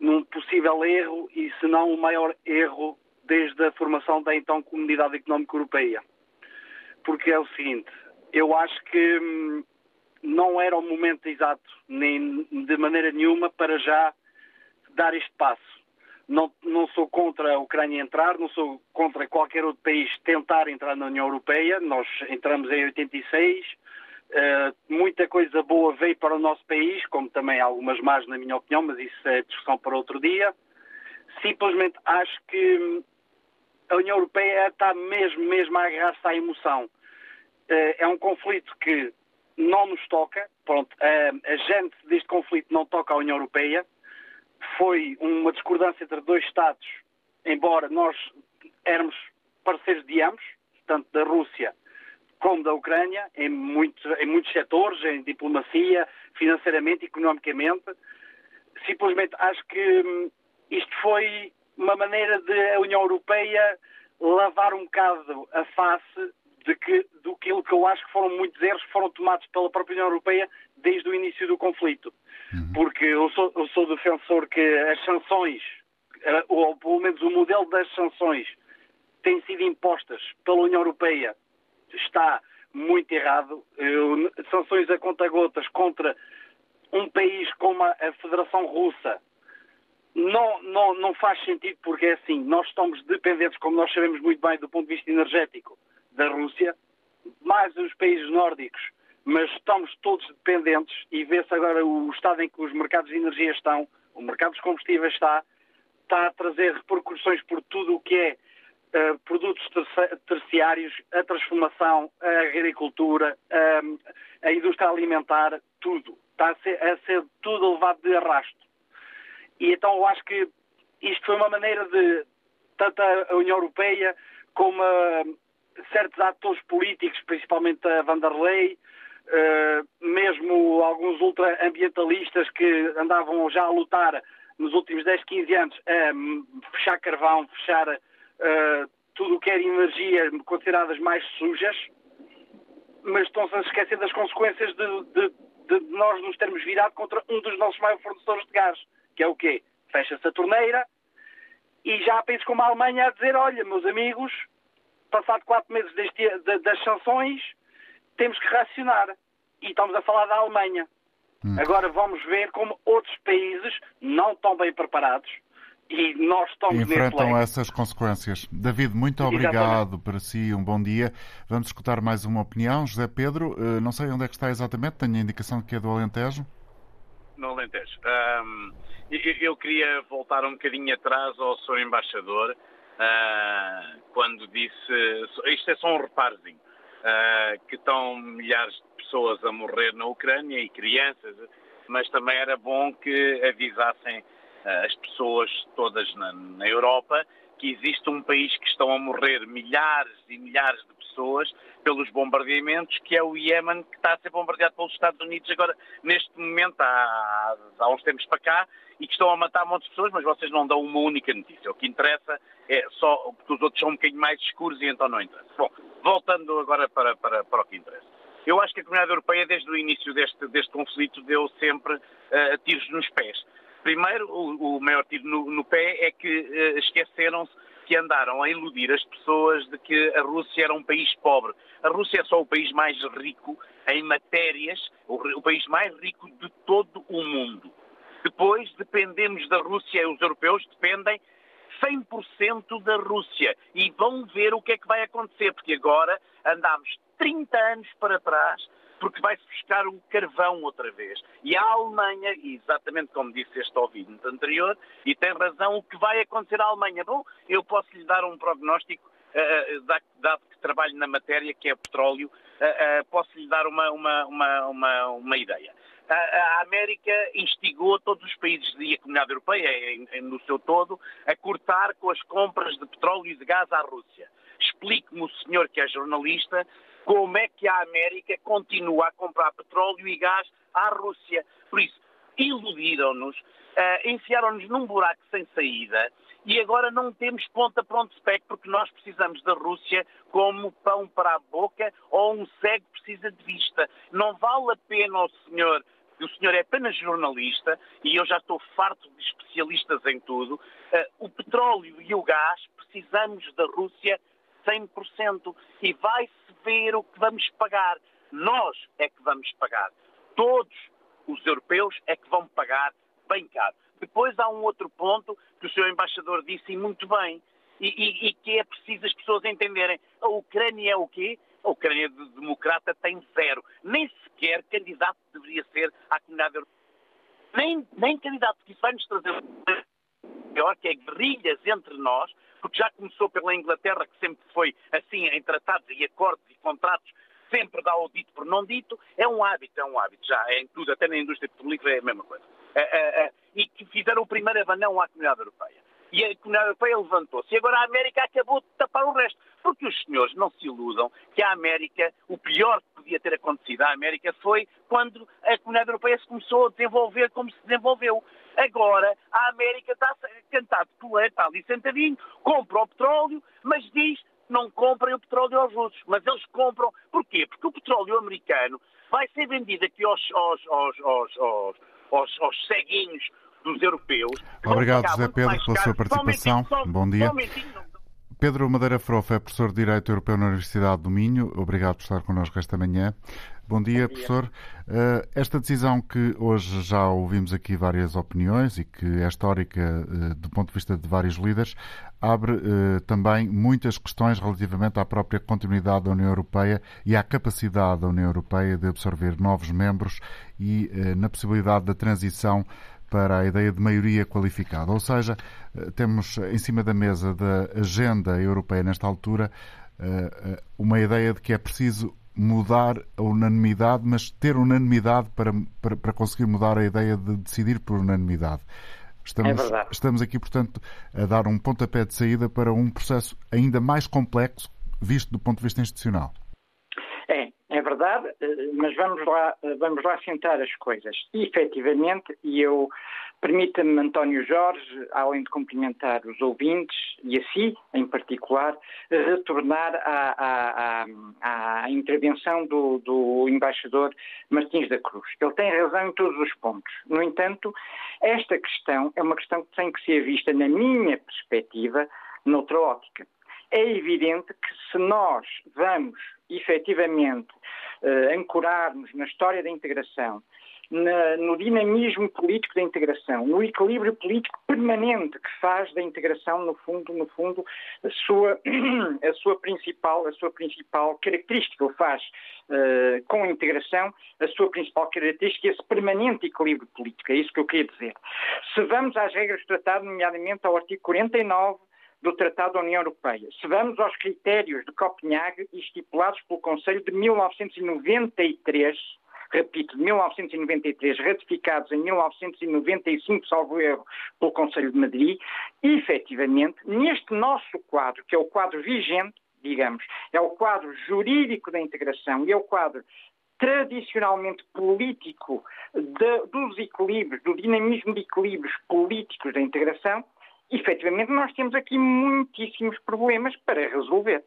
num possível erro e, se não, o maior erro desde a formação da então Comunidade Económica Europeia. Porque é o seguinte, eu acho que hum, não era o momento exato, nem de maneira nenhuma, para já dar este passo. Não, não sou contra a Ucrânia entrar, não sou contra qualquer outro país tentar entrar na União Europeia. Nós entramos em 86, uh, eh, muita coisa boa veio para o nosso país, como também algumas más, na minha opinião, mas isso é discussão para outro dia. Simplesmente acho que hum, a União Europeia está mesmo, mesmo a agarrar-se à emoção. Eh, é um conflito que não nos toca, pronto, a, gente deste conflito não toca à União Europeia. Foi uma discordância entre dois Estados, embora nós éramos parceiros de ambos, tanto da Rússia como da Ucrânia, em muitos, em muitos setores, em diplomacia, financeiramente, economicamente. Simplesmente acho que hum, isto foi uma maneira de a União Europeia lavar um bocado a face de que, do que eu acho que foram muitos erros que foram tomados pela própria União Europeia desde o início do conflito. Uhum. Porque eu sou, eu sou defensor que as sanções, eh, ou pelo menos o modelo das sanções, têm sido impostas pela União Europeia está muito errado. Eu, sanções a conta-gotas contra um país como a, a Federação Russa não, não, não faz sentido porque é assim, nós estamos dependentes, como nós sabemos muito bem, do ponto de vista energético da Rússia, mais os países nórdicos, mas estamos todos dependentes e vê-se agora o estado em que os mercados de energia estão, o mercado dos combustíveis está, está a trazer repercussões por tudo o que é uh, produtos terciários, a transformação, a agricultura, a indústria alimentar, tudo. Está a ser, a ser tudo levado de arrasto. E então eu acho que isto foi uma maneira de, tanto a União Europeia como a, certos atores políticos, principalmente a Vanderlei, uh, mesmo alguns ultraambientalistas que andavam já a lutar nos últimos 10, 15 anos a fechar carvão, fechar uh, tudo o que era energia consideradas mais sujas, mas estão-se a esquecer das consequências de, de, de, nós nos termos virado contra um dos nossos maiores fornecedores de gás, que é o quê? Fecha-se a torneira e já há países como a Alemanha a dizer, olha, meus amigos, passado quatro meses deste, das sanções, temos que racionar. E estamos a falar da Alemanha. Hum. Agora vamos ver como outros países não estão bem preparados e nós estamos enfrentam essas consequências. David, muito obrigado para si, um bom dia. Vamos escutar mais uma opinião. José Pedro, eh, não sei onde é que está exatamente, tenho a indicação que é do Alentejo. No Alentejo. Um, eu queria voltar um bocadinho atrás ao Sr. Embaixador, uh, quando disse. Isto é só um reparzinho. Uh, que estão milhares de pessoas a morrer na Ucrânia e crianças, mas também era bom que avisassem eh, as pessoas todas na, na Europa que existe um país que estão a morrer milhares e milhares de pessoas pelos bombardeamentos, que é o Iémen, que está a ser bombardeado pelos Estados Unidos agora, neste momento, há, há uns tempos para cá, e que estão a matar muitas pessoas, mas vocês não dão uma única notícia. O que interessa é só porque os outros são um bocadinho mais escuros e então não interessa. Bom, voltando agora para, para, para o que interessa. Eu acho que a Comunidade Europeia, desde o início deste, deste conflito, deu sempre uh, tiros nos pés. Primeiro, o, o maior tiro no, no, pé é que uh, esqueceram-se que andaram a iludir as pessoas de que a Rússia era um país pobre. A Rússia é só o país mais rico em matérias, o, país mais rico de todo o mundo. Depois dependemos da Rússia, os europeus dependem 100% da Rússia. E vão ver o que é que vai acontecer, porque agora andámos 30 anos para trás porque vai-se buscar o carvão outra vez. E a Alemanha, exatamente como disse este ouvinte anterior, e tem razão, o que vai acontecer à Alemanha? Bom, eu posso lhe dar um prognóstico, uh, dado que trabalho na matéria, que é petróleo, uh, uh, posso lhe dar uma, uma, uma, uma, uma ideia. A América instigou todos os países e a Comunidade Europeia, no seu todo, a cortar com as compras de petróleo e de gás à Rússia. Explique-me o senhor que é jornalista como é que a América continua a comprar petróleo e gás à Rússia. Por isso, iludiram-nos, uh, enfiaram-nos num buraco sem saída e agora não temos ponta para onde se porque nós precisamos da Rússia como pão para a boca ou um cego precisa de vista. Não vale a pena o senhor o senhor é apenas jornalista e eu já estou farto de especialistas em tudo. Uh, o petróleo e o gás precisamos da Rússia 100% e vai-se ver o que vamos pagar. Nós é que vamos pagar. Todos os europeus é que vão pagar bem caro. Depois há um outro ponto que o Sr. Embaixador disse e muito bem, e, e, e, que é preciso as pessoas entenderem. A Ucrânia é o quê? A Ucrânia de democrata tem zero. Nem sequer candidato deveria ser à comunidade europeia. Nem, nem candidato, porque isso vai nos trazer pior, que é guerrilhas entre nós, porque já começou pela Inglaterra, que sempre foi assim em tratados e acordos e contratos, sempre dá o dito por não dito, é um hábito, é um hábito, já é em tudo, até na indústria petrolífera é a mesma coisa. É, é, é, e que fizeram o primeiro abanão à comunidade europeia. E a comunidade europeia levantou-se. E agora a América acabou de tapar o resto. Porque os senhores não se iludam que a América, o pior que podia ter acontecido à América foi quando a comunidade europeia se começou a desenvolver como se desenvolveu. Agora a América está a cantar coleiro, está ali sentadinho, compra o petróleo, mas diz não comprem o petróleo aos russos. Mas eles compram. Porquê? Porque o petróleo americano vai ser vendido aqui aos, aos, aos, aos, aos, aos ceguinhos dos europeus. Obrigado, José Pedro, pela sua participação. Bom dia. Pedro Madeira Frofa é professor de Direito Europeu na Universidade do Minho. Obrigado por estar connosco esta manhã. Bom dia, Bom dia. professor. Eh, esta decisão que hoje já ouvimos aqui várias opiniões e que é histórica eh, do ponto de vista de vários líderes, abre eh, também muitas questões relativamente à própria continuidade da União Europeia e à capacidade da União Europeia de absorver novos membros e na possibilidade da transição para a ideia de maioria qualificada. Ou seja, temos em cima da mesa da agenda europeia nesta altura uma ideia de que é preciso mudar a unanimidade, mas ter unanimidade para, para, para conseguir mudar a ideia de decidir por unanimidade. Estamos, é estamos aqui, portanto, a dar um pontapé de saída para um processo ainda mais complexo, visto do ponto de vista institucional. É, é verdade, eh, mas vamos lá, eh, vamos lá sentar as coisas. E, efetivamente, e eu permita-me, António Jorge, além de cumprimentar os ouvintes e a si, em particular, retornar à, à, à intervenção do, do, embaixador Martins da Cruz. Ele tem razão em todos os pontos. No entanto, esta questão é uma questão que tem que ser vista, na minha perspectiva, noutra ótica é evidente que se nós vamos efetivamente uh, ancorar-nos na história da integração, na, no dinamismo político da integração, no equilíbrio político permanente que faz da integração, no fundo, no fundo, a sua, *clears throat* a sua, principal, a sua principal característica, ou faz uh, com a integração a sua principal característica, esse permanente equilíbrio político. É isso que eu queria dizer. Se vamos às regras do tratado, nomeadamente ao artigo 49 do Tratado da União Europeia. Se vamos aos critérios de Copenhague estipulados pelo Conselho de 1993, repito, de 1993, ratificados em 1995, salvo erro, pelo Conselho de Madrid, e, efetivamente, neste nosso quadro, que é o quadro vigente, digamos, é o quadro jurídico da integração e é o quadro tradicionalmente político de, dos equilíbrios, do dinamismo de equilíbrios políticos da integração, efetivamente nós temos aqui muitíssimos problemas para resolver.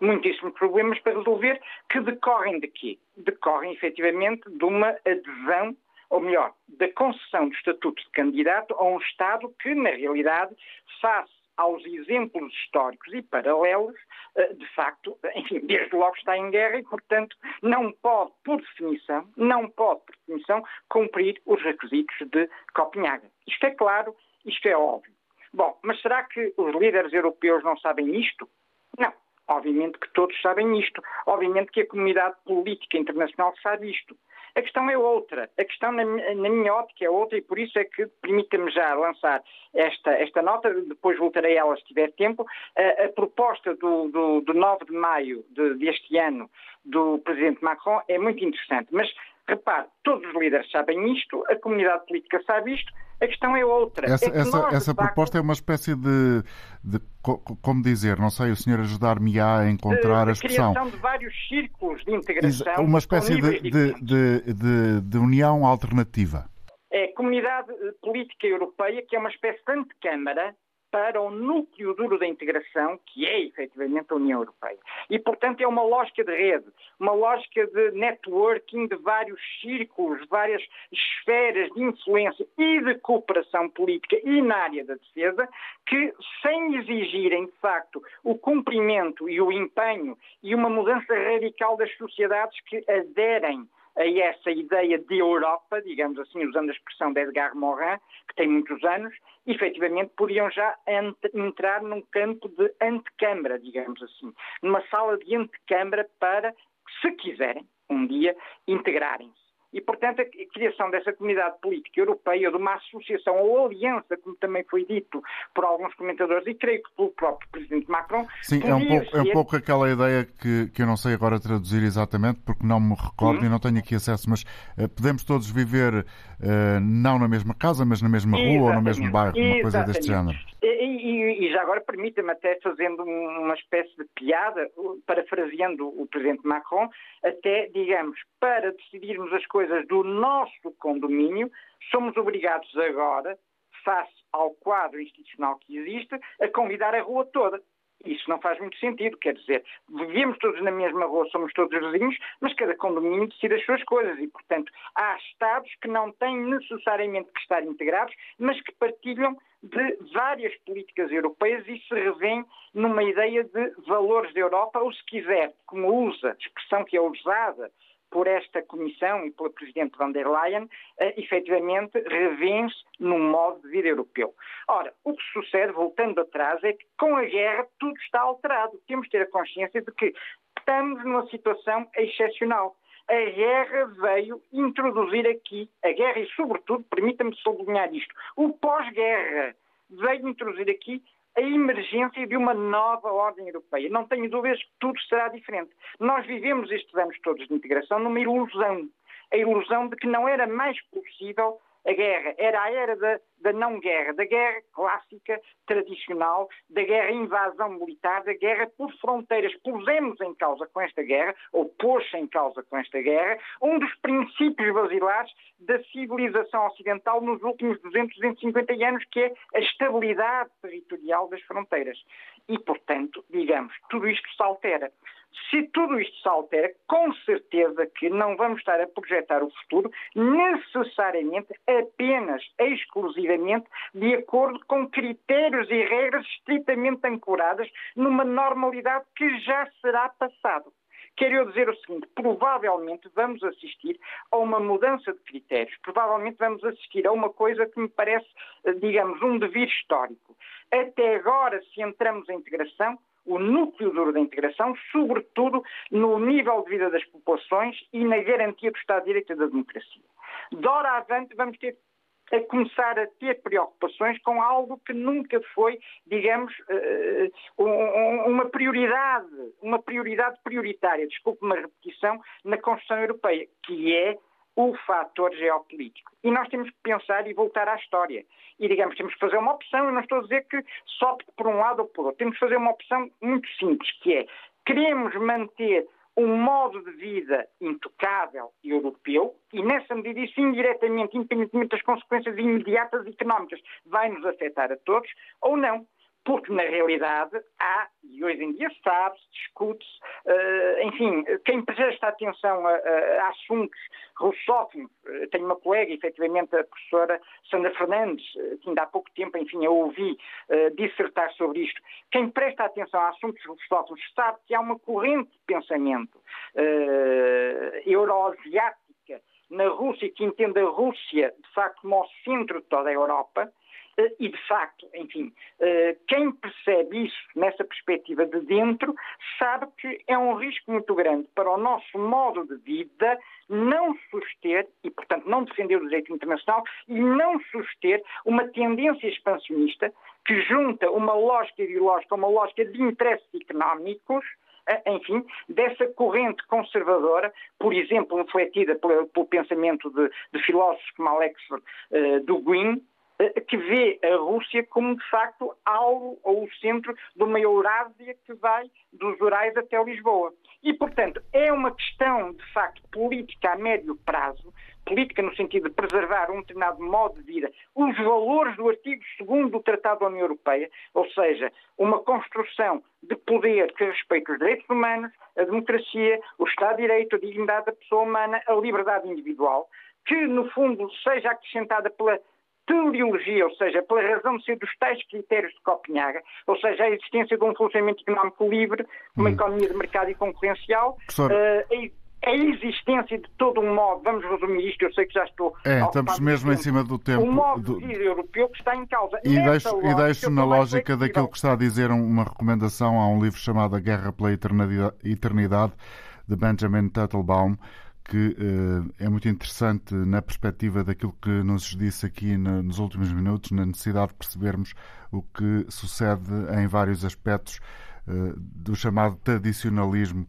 Muitíssimos problemas para resolver que decorrem de quê? Decorrem efetivamente de uma adesão, ou melhor, da concessão do estatuto de candidato a um Estado que, na realidade, face aos exemplos históricos e paralelos, eh, de facto, enfim, desde logo está em guerra e, portanto, não pode, por definição, não pode, por definição, cumprir os requisitos de Copenhague. Isto é claro, isto é óbvio. Bom, mas será que os líderes europeus não sabem isto? Não. Obviamente que todos sabem isto. Obviamente que a comunidade política internacional sabe isto. A questão é outra. A questão, na, na minha ótica, é outra e por isso é que permita-me já lançar esta, esta nota, depois voltarei a ela se tiver tempo. A, a proposta do, do, do 9 de maio de, deste ano do Presidente Macron é muito interessante. Mas, repare, todos os líderes sabem isto, a comunidade política sabe isto, a questão é outra. Essa, é essa, nós, essa proposta é uma espécie de, de, como dizer, não sei, o senhor ajudar-me-á a encontrar de, a expressão. criação de vários círculos de integração. Uma espécie de, de, de, união alternativa. É a comunidade política europeia, que é uma espécie de antecâmara para o núcleo duro da integração, que é efetivamente a União Europeia. E, portanto, é uma lógica de rede, uma lógica de networking de vários círculos, várias esferas de influência e de cooperação política e na área da defesa, que, sem exigirem, de facto, o cumprimento e o empenho e uma mudança radical das sociedades que aderem a essa ideia de Europa, digamos assim, usando a expressão de Edgar Morin, que tem muitos anos, efetivamente podiam já entrar num campo de antecâmara, digamos assim, numa sala de antecâmara para, se quiserem, um dia, integrarem-se. E, portanto, a criação dessa comunidade política europeia, de uma associação ou aliança, como também foi dito por alguns comentadores, e creio que pelo próprio Presidente Macron. Sim, é um, pouco, ser... é um pouco aquela ideia que, que eu não sei agora traduzir exatamente, porque não me recordo e não tenho aqui acesso, mas uh, podemos todos viver uh, não na mesma casa, mas na mesma rua Exatamente. ou no mesmo bairro, uma coisa deste género. E, e, e já agora permita-me até fazendo uma espécie de piada, parafraseando o Presidente Macron, até, digamos, para decidirmos as coisas do nosso condomínio, somos obrigados agora, face ao quadro institucional que existe, a convidar a rua toda. Isso não faz muito sentido, quer dizer, vivemos todos na mesma rua, somos todos vizinhos, mas cada condomínio decide as suas coisas e, portanto, há Estados que não têm necessariamente que estar integrados, mas que partilham de várias políticas europeias e se revêem numa ideia de valores da Europa, ou se quiser, como usa, expressão que é usada por esta Comissão e pela Presidente von der Leyen, uh, efetivamente revêem-se num modo de vida europeu. Ora, o que sucede, voltando atrás, é que com a guerra tudo está alterado. Temos de ter a consciência de que estamos numa situação excepcional. A guerra veio introduzir aqui, a guerra e, sobretudo, permita-me sublinhar isto, o pós-guerra veio introduzir aqui a emergência de uma nova ordem europeia. Não tenho dúvidas que tudo será diferente. Nós vivemos estes anos todos de integração numa ilusão. A ilusão de que não era mais possível a guerra. Era a era da, da não-guerra, da guerra clássica, tradicional, da guerra invasão militar, da guerra por fronteiras. Pusemos em causa com esta guerra, ou pôs-se em causa com esta guerra, um dos princípios basilares da civilização ocidental nos últimos 200, 250 anos, que é a estabilidade territorial das fronteiras. E, portanto, digamos, tudo isto se altera. Se tudo isto se altera, com certeza que não vamos estar a projetar o futuro necessariamente apenas, exclusivamente, de acordo com critérios e regras estritamente ancoradas numa normalidade que já será passado. Quero dizer o seguinte: provavelmente vamos assistir a uma mudança de critérios, provavelmente vamos assistir a uma coisa que me parece, eh, digamos, um devir histórico. Até agora, se entramos em integração, o núcleo duro da integração, sobretudo no nível de vida das populações e na garantia do Estado de Direito e da democracia. De hora avante vamos ter a começar a ter preocupações com algo que nunca foi, digamos, eh, uma prioridade, uma prioridade prioritária, desculpe uma repetição, na Constituição Europeia, que é o fator geopolítico. E nós temos que pensar e voltar à história. E, digamos, temos que fazer uma opção, eu não estou a dizer que só por um lado ou por outro. Temos que fazer uma opção muito simples, que é, queremos manter um modo de vida intocável europeu e, nessa medida, isso indiretamente, independentemente das consequências imediatas económicas, vai nos afetar a todos, ou não porque na realidade há, e hoje em dia sabe-se, discute-se, uh, enfim, quem presta atenção a, a, a assuntos russófonos, uh, tenho uma colega, efetivamente, a professora Sandra Fernandes, uh, que ainda há pouco tempo, enfim, eu ouvi dissertar sobre isto, quem presta atenção a assuntos russófonos sabe que há uma corrente de pensamento euroasiática na Rússia que entende a Rússia, de facto, como o centro de toda a Europa, eh, e, de facto, enfim, eh, quem percebe isso nessa perspectiva de dentro sabe que é um risco muito grande para o nosso modo de vida não suster, e portanto não defender o direito internacional, e não suster uma tendência expansionista que junta uma lógica ideológica, uma lógica de interesses económicos, eh, enfim, dessa corrente conservadora, por exemplo, infletida pelo, pelo pensamento de, de, filósofos como Alex uh, Dugin, eh, que vê a Rússia como, de facto, algo ou o centro de uma Eurásia que vai dos Urais até Lisboa. E, portanto, é uma questão, de facto, política a médio prazo, política no sentido de preservar um determinado modo de vida, os valores do artigo 2 do Tratado da União Europeia, ou seja, uma construção de poder que respeite os direitos humanos, a democracia, o Estado de Direito, a dignidade da pessoa humana, a liberdade individual, que, no fundo, seja acrescentada pela teleologia, ou seja, pela razão de ser dos tais critérios de Copenhaga, ou seja, a existência de um funcionamento económico livre, uma hum. economia de mercado e concorrencial, uh, a existência de todo um modo, vamos resumir isto, eu sei que já estou. É, estamos mesmo em cima do tempo. Um modo do... de vida europeu que está em causa. E deixo, lógica, e deixo na lógica daquilo que está a dizer uma recomendação a um livro chamado A Guerra pela Eternidade, de Benjamin Teitelbaum, que é muito interessante na perspectiva daquilo que nos disse aqui nos últimos minutos, na necessidade de percebermos o que sucede em vários aspectos do chamado tradicionalismo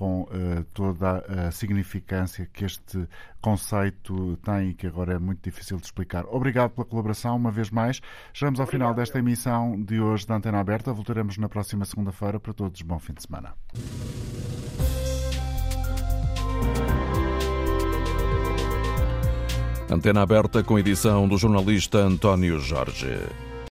com uh, toda a significância que este conceito tem e que agora é muito difícil de explicar. Obrigado pela colaboração, uma vez mais. Chegamos ao Obrigado. final desta emissão de hoje da Antena Aberta. Voltaremos na próxima segunda-feira. Para todos, bom fim de semana. Antena Aberta com edição do jornalista António Jorge.